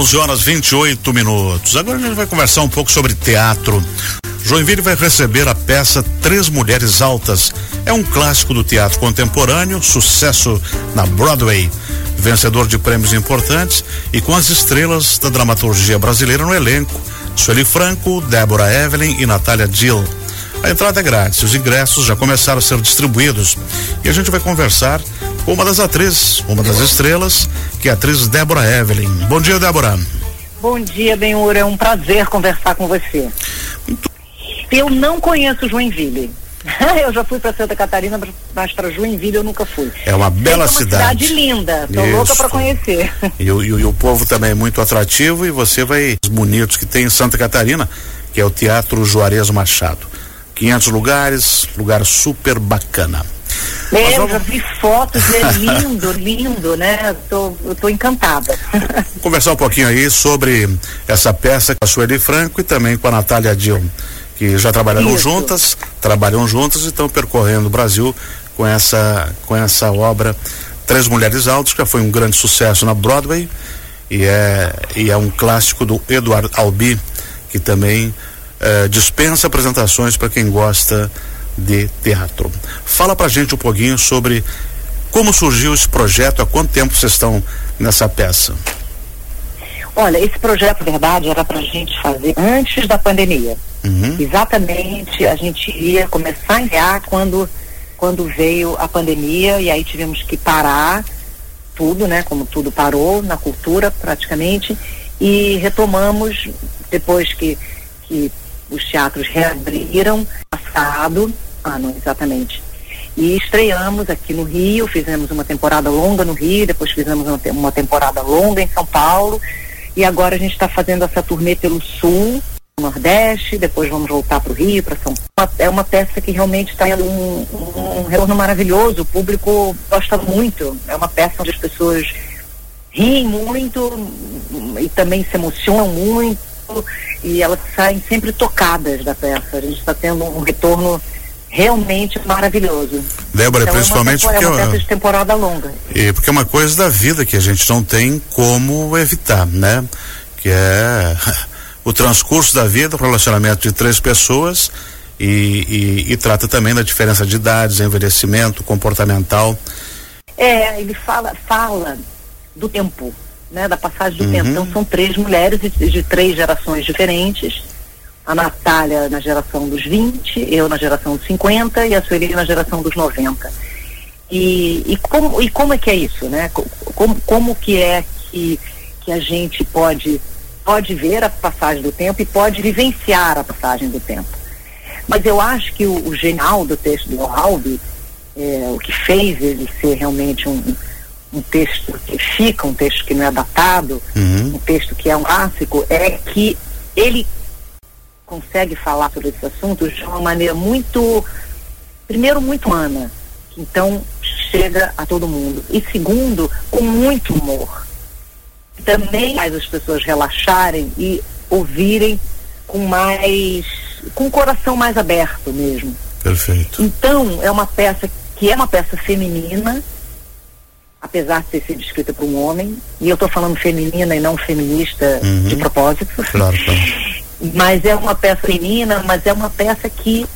11 horas 28 minutos. Agora a gente vai conversar um pouco sobre teatro. Joinville vai receber a peça Três Mulheres Altas. É um clássico do teatro contemporâneo, sucesso na Broadway. Vencedor de prêmios importantes e com as estrelas da dramaturgia brasileira no elenco: Sueli Franco, Débora Evelyn e Natália Dill. A entrada é grátis, os ingressos já começaram a ser distribuídos e a gente vai conversar uma das atrizes, uma das estrelas, que é a atriz Débora Evelyn. Bom dia, Débora. Bom dia, Benhur. É um prazer conversar com você. Muito... Eu não conheço Joinville. eu já fui para Santa Catarina, mas para Joinville eu nunca fui. É uma bela é uma cidade. cidade linda. Tô Isso. louca para conhecer. E, e, e, o povo também é muito atrativo e você vai os bonitos que tem em Santa Catarina, que é o Teatro Juarez Machado. 500 lugares, lugar super bacana. É, vamos... eu já vi fotos, é lindo, lindo, né? Tô, eu tô encantada. Conversar um pouquinho aí sobre essa peça com a Sueli Franco e também com a Natália Dilma que já trabalharam Isso. juntas, trabalham juntas e estão percorrendo o Brasil com essa, com essa obra Três Mulheres Altas, que já foi um grande sucesso na Broadway e é, e é um clássico do Eduardo Albi, que também eh, dispensa apresentações para quem gosta de teatro. Fala pra gente um pouquinho sobre como surgiu esse projeto, há quanto tempo vocês estão nessa peça? Olha, esse projeto, verdade, era para a gente fazer antes da pandemia. Uhum. Exatamente, a gente iria começar a enviar quando, quando veio a pandemia e aí tivemos que parar tudo, né? Como tudo parou na cultura praticamente e retomamos depois que, que os teatros reabriram passado ano exatamente e estreamos aqui no Rio, fizemos uma temporada longa no Rio, depois fizemos uma, uma temporada longa em São Paulo e agora a gente está fazendo essa turnê pelo Sul, Nordeste, depois vamos voltar para o Rio, para São Paulo. É uma peça que realmente está tendo um, um, um retorno maravilhoso, o público gosta muito. É uma peça onde as pessoas riem muito e também se emocionam muito e elas saem sempre tocadas da peça. A gente está tendo um retorno realmente maravilhoso. Débora, então, principalmente é uma, porque é uma de temporada longa. E porque é uma coisa da vida que a gente não tem como evitar, né? Que é o transcurso da vida, o relacionamento de três pessoas e, e, e trata também da diferença de idades, envelhecimento, comportamental. É, ele fala, fala do tempo, né? Da passagem do uhum. tempo. Então são três mulheres de, de três gerações diferentes a Natália na geração dos 20, eu na geração dos 50 e a Sueli na geração dos 90. E, e, como, e como é que é isso, né? Como, como que é que, que a gente pode, pode ver a passagem do tempo e pode vivenciar a passagem do tempo. Mas eu acho que o, o genial do texto do Albi, é, o que fez ele ser realmente um, um texto que fica, um texto que não é datado, uhum. um texto que é um clássico, é que ele consegue falar sobre esses assuntos de uma maneira muito, primeiro, muito humana, que então chega a todo mundo. E segundo, com muito humor. Também faz as pessoas relaxarem e ouvirem com mais, com o coração mais aberto mesmo. Perfeito. Então, é uma peça que é uma peça feminina, apesar de ter sido escrita por um homem, e eu estou falando feminina e não feminista uhum. de propósito. Claro, claro mas é uma peça feminina, mas é uma peça que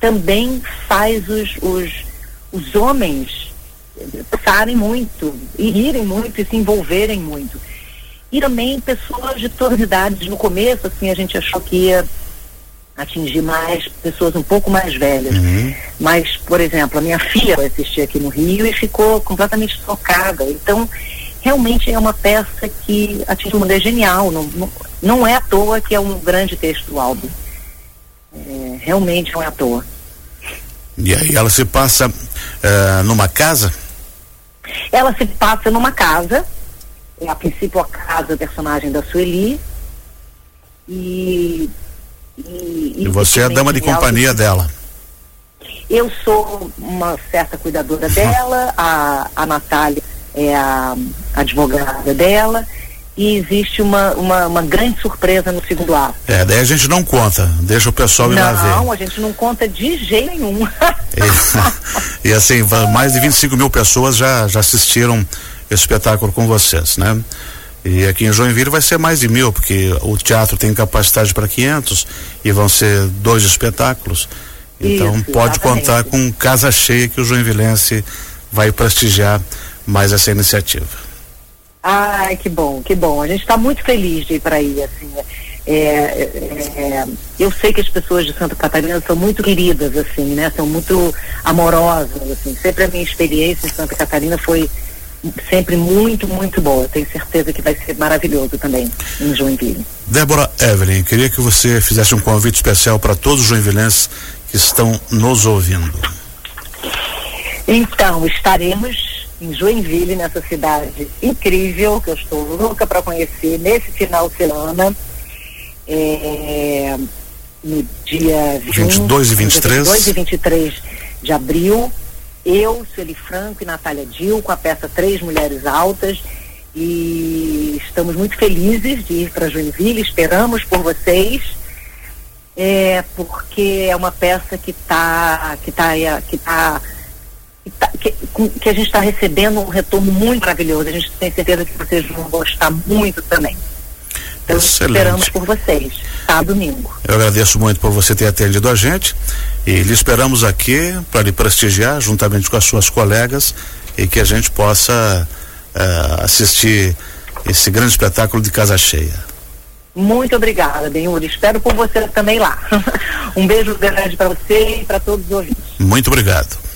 também faz os, os, os homens pensarem muito, e rirem muito, e se envolverem muito. E também pessoas de todas as idades. No começo, assim, a gente achou que ia atingir mais pessoas um pouco mais velhas. Uhum. Mas, por exemplo, a minha filha foi assistir aqui no Rio e ficou completamente tocada. Então, realmente é uma peça que atinge o mundo, é genial. Não, não, não, é à toa que é um grande texto do álbum. É, realmente não é à toa. E aí ela se passa uh, numa casa? Ela se passa numa casa, é, a princípio a casa do personagem da Sueli. E, e, e você é a dama de companhia dela. Eu sou uma certa cuidadora dela, a, a Natália é a advogada dela e existe uma, uma, uma, grande surpresa no segundo ato. É, daí a gente não conta, deixa o pessoal ir não, lá ver. Não, a gente não conta de jeito nenhum. e, e, assim, mais de 25 mil pessoas já, já assistiram esse espetáculo com vocês, né? E aqui em Joinville vai ser mais de mil, porque o teatro tem capacidade para 500 e vão ser dois espetáculos. Então Isso, pode exatamente. contar com casa cheia que o Joinvilense vai prestigiar mais essa iniciativa. Ai, que bom, que bom. A gente está muito feliz de ir para aí, assim. É, é, é, eu sei que as pessoas de Santa Catarina são muito queridas, assim, né? São muito amorosas, assim. Sempre a minha experiência em Santa Catarina foi sempre muito, muito boa. Tenho certeza que vai ser maravilhoso também em Joinville. Débora Evelyn, queria que você fizesse um convite especial para todos os joinvilenses que estão nos ouvindo. Então, estaremos em Joinville, nessa cidade incrível, que eu estou louca para conhecer nesse final de semana. É, no dia 20, 22 e 23. 22 e 23 de abril. Eu, Sueli Franco e Natália Dil, com a peça Três Mulheres Altas. E estamos muito felizes de ir para Joinville, esperamos por vocês. É, porque é uma peça que está que tá, que tá, que, tá, que, que a gente está recebendo um retorno muito maravilhoso. A gente tem certeza que vocês vão gostar muito também. Então Excelente. esperamos por vocês, tá? Domingo. Eu agradeço muito por você ter atendido a gente e lhe esperamos aqui para lhe prestigiar juntamente com as suas colegas e que a gente possa eh, assistir esse grande espetáculo de casa cheia. Muito obrigada, Benhur. Espero por você também lá. um beijo grande para você e para todos os ouvintes. Muito obrigado.